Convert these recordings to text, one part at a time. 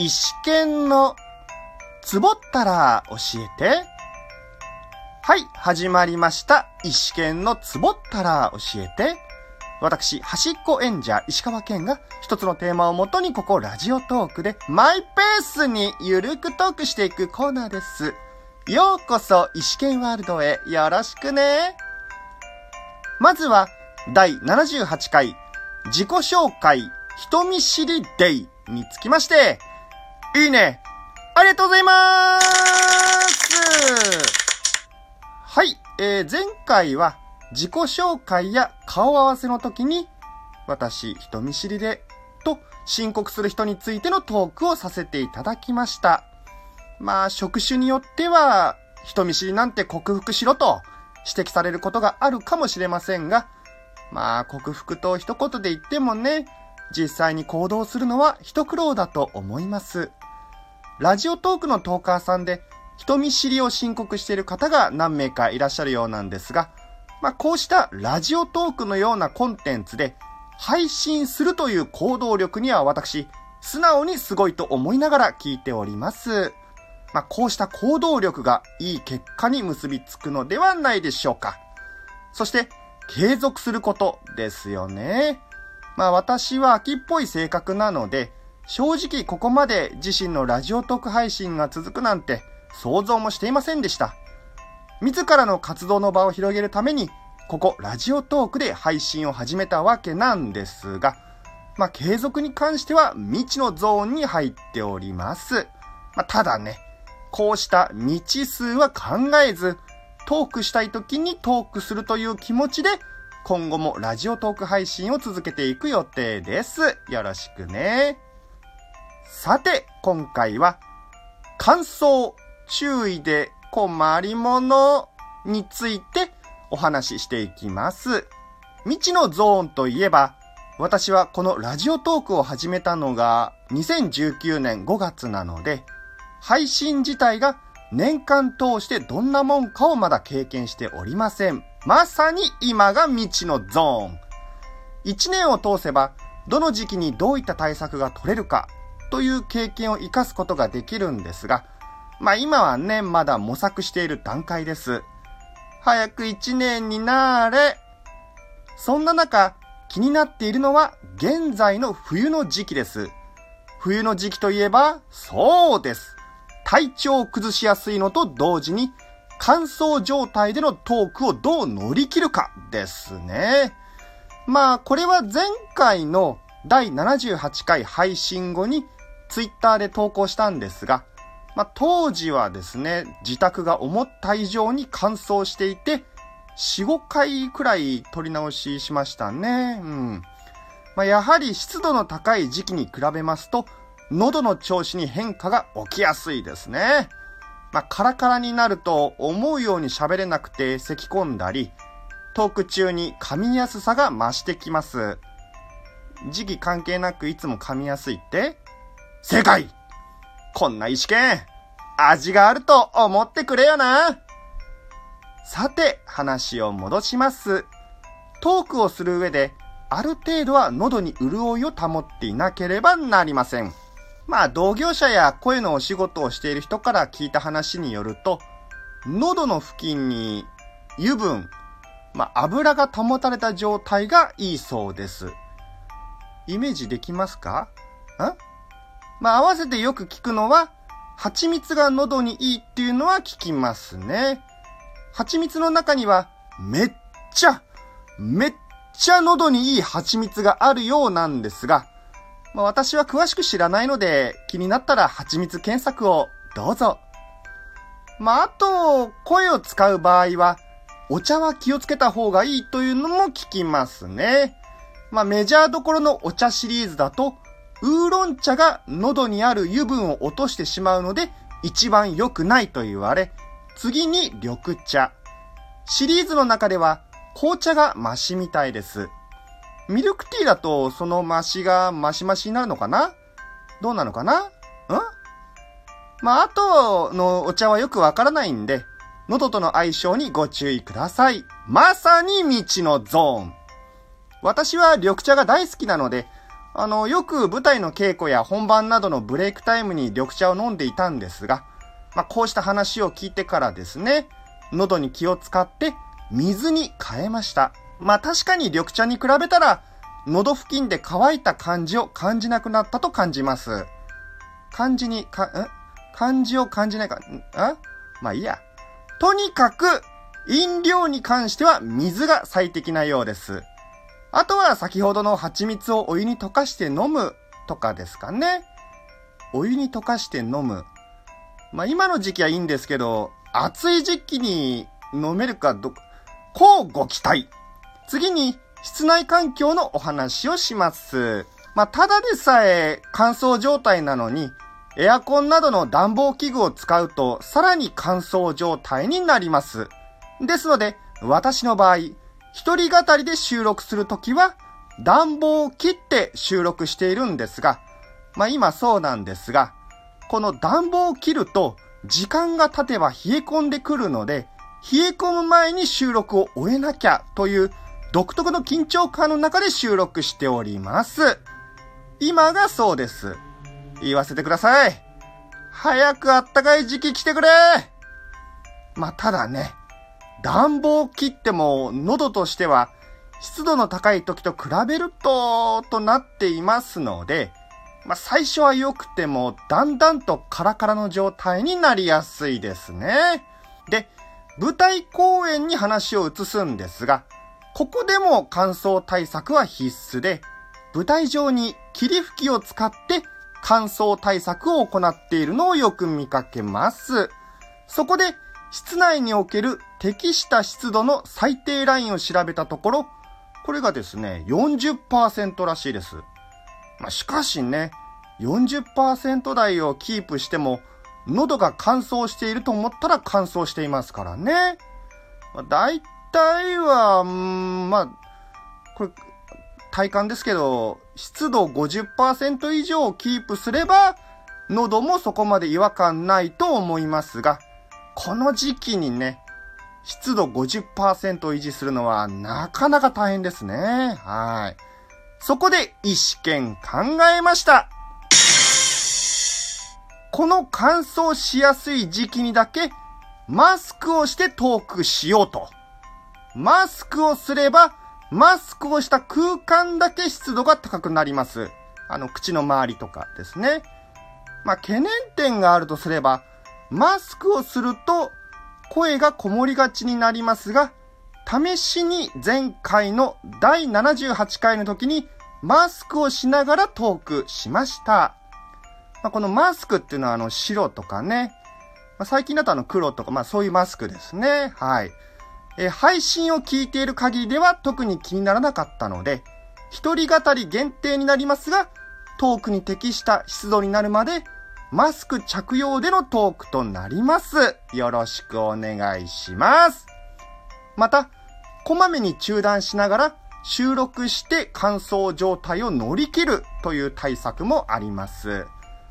石剣のつぼったら教えて。はい、始まりました。石剣のつぼったら教えて。私、端っこ演者、石川県が一つのテーマをもとにここラジオトークでマイペースにゆるくトークしていくコーナーです。ようこそ石剣ワールドへよろしくね。まずは、第78回、自己紹介、人見知りデイにつきまして、いいね。ありがとうございますはい、えー、前回は自己紹介や顔合わせの時に、私、人見知りで、と申告する人についてのトークをさせていただきました。まあ、職種によっては、人見知りなんて克服しろと指摘されることがあるかもしれませんが、まあ、克服と一言で言ってもね、実際に行動するのは一苦労だと思います。ラジオトークのトーカーさんで人見知りを申告している方が何名かいらっしゃるようなんですが、まあ、こうしたラジオトークのようなコンテンツで配信するという行動力には私、素直にすごいと思いながら聞いております。まあ、こうした行動力がいい結果に結びつくのではないでしょうか。そして、継続することですよね。まあ私は秋っぽい性格なので、正直ここまで自身のラジオトーク配信が続くなんて想像もしていませんでした。自らの活動の場を広げるために、ここラジオトークで配信を始めたわけなんですが、まあ継続に関しては未知のゾーンに入っております。まあただね、こうした未知数は考えず、トークしたい時にトークするという気持ちで、今後もラジオトーク配信を続けていく予定です。よろしくね。さて、今回は、感想、注意で困りものについてお話ししていきます。未知のゾーンといえば、私はこのラジオトークを始めたのが2019年5月なので、配信自体が年間通してどんなもんかをまだ経験しておりません。まさに今が未知のゾーン。一年を通せば、どの時期にどういった対策が取れるかという経験を活かすことができるんですが、まあ今はね、まだ模索している段階です。早く一年になれ。そんな中、気になっているのは現在の冬の時期です。冬の時期といえば、そうです。体調を崩しやすいのと同時に乾燥状態でのトークをどう乗り切るかですね。まあこれは前回の第78回配信後にツイッターで投稿したんですが、まあ当時はですね、自宅が思った以上に乾燥していて、4、5回くらい撮り直ししましたね。うん。まあやはり湿度の高い時期に比べますと、喉の調子に変化が起きやすいですね。まあ、カラカラになると思うように喋れなくて咳き込んだり、トーク中に噛みやすさが増してきます。時期関係なくいつも噛みやすいって正解こんな意思権、味があると思ってくれよな。さて、話を戻します。トークをする上で、ある程度は喉に潤いを保っていなければなりません。まあ、同業者や声のお仕事をしている人から聞いた話によると、喉の付近に油分、まあ、油が保たれた状態がいいそうです。イメージできますか？ん？まあ、合わせてよく聞くのは、蜂蜜が喉にいいっていうのは聞きますね。蜂蜜の中には、めっちゃ、めっちゃ喉にいい蜂蜜があるようなんですが、まあ、私は詳しく知らないので、気になったら蜂蜜検索をどうぞ。まあ、あと、声を使う場合は、お茶は気をつけた方がいいというのも聞きますね。まあ、メジャーどころのお茶シリーズだと、ウーロン茶が喉にある油分を落としてしまうので、一番良くないと言われ、次に緑茶。シリーズの中では、紅茶がマシみたいです。ミルクティーだと、そのマシがマシマシになるのかな？どうなのかな？ん？まあ、あとのお茶はよくわからないんで、喉との相性にご注意ください。まさに未知のゾーン。私は緑茶が大好きなので、あの、よく舞台の稽古や本番などのブレイクタイムに緑茶を飲んでいたんですが、まあ、こうした話を聞いてからですね、喉に気を使って水に変えました。まあ、確かに緑茶に比べたら、喉付近で乾いた感じを感じなくなったと感じます。漢字に、か、ん？漢字を感じないか、ん？まあいいや。とにかく、飲料に関しては水が最適なようです。あとは先ほどの蜂蜜をお湯に溶かして飲むとかですかね。お湯に溶かして飲む。まあ今の時期はいいんですけど、暑い時期に飲めるかど、こうご期待。次に、室内環境のお話をします。まあ、ただでさえ乾燥状態なのに、エアコンなどの暖房器具を使うと、さらに乾燥状態になります。ですので、私の場合、一人語りで収録するときは、暖房を切って収録しているんですが、まあ今そうなんですが、この暖房を切ると、時間が経てば冷え込んでくるので、冷え込む前に収録を終えなきゃという独特の緊張感の中で収録しております。今がそうです。言わせてください。早くあったかい時期来てくれまあ、ただね、暖房切っても喉としては湿度の高い時と比べると、となっていますので、まあ、最初は良くても、だんだんとカラカラの状態になりやすいですね。で、舞台公演に話を移すんですが、ここでも乾燥対策は必須で、舞台上に霧吹きを使って乾燥対策を行っているのをよく見かけます。そこで、室内における適した湿度の最低ラインを調べたところ、これがですね、40%らしいです。まあ、しかしね、40%台をキープしても、喉が乾燥していると思ったら乾燥していますからね。まあ、大体は、んまあ、これ、体感ですけど、湿度50%以上をキープすれば、喉もそこまで違和感ないと思いますが、この時期にね、湿度50%を維持するのはなかなか大変ですね。はい。そこで一試験考えました。この乾燥しやすい時期にだけマスクをしてトークしようと。マスクをすれば、マスクをした空間だけ湿度が高くなります。あの、口の周りとかですね。まあ、懸念点があるとすれば、マスクをすると声がこもりがちになりますが、試しに前回の第78回の時にマスクをしながらトークしました。まあ、このマスクっていうのはあの白とかね、まあ、最近だとあの黒とか、まあそういうマスクですね。はい。え配信を聞いている限りでは特に気にならなかったので、一人語り限定になりますが、トークに適した湿度になるまでマスク着用でのトークとなります。よろしくお願いします。また、こまめに中断しながら収録して乾燥状態を乗り切るという対策もあります。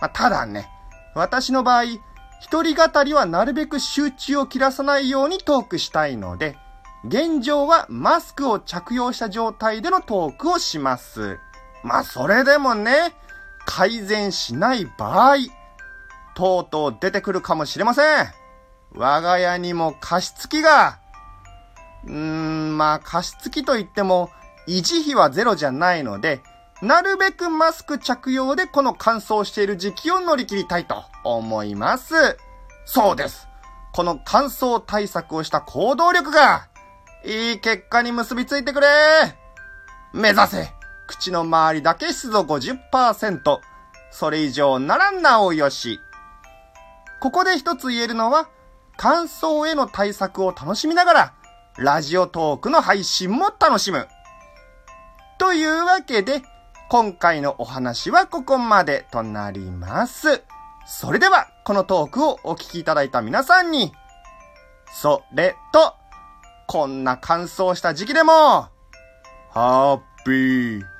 まあ、ただね、私の場合、一人語りはなるべく集中を切らさないようにトークしたいので、現状はマスクを着用した状態でのトークをします。まあ、それでもね、改善しない場合、とうとう出てくるかもしれません。我が家にも加湿器が、うーん、まあ加湿器といっても維持費はゼロじゃないので、なるべくマスク着用でこの乾燥している時期を乗り切りたいと思います。そうです。この乾燥対策をした行動力が、いい結果に結びついてくれ目指せ口の周りだけ湿度50%。それ以上ならなおよし。ここで一つ言えるのは、乾燥への対策を楽しみながら、ラジオトークの配信も楽しむ。というわけで、今回のお話はここまでとなります。それでは、このトークをお聞きいただいた皆さんに、それと、こんな乾燥した時期でも、ハッピー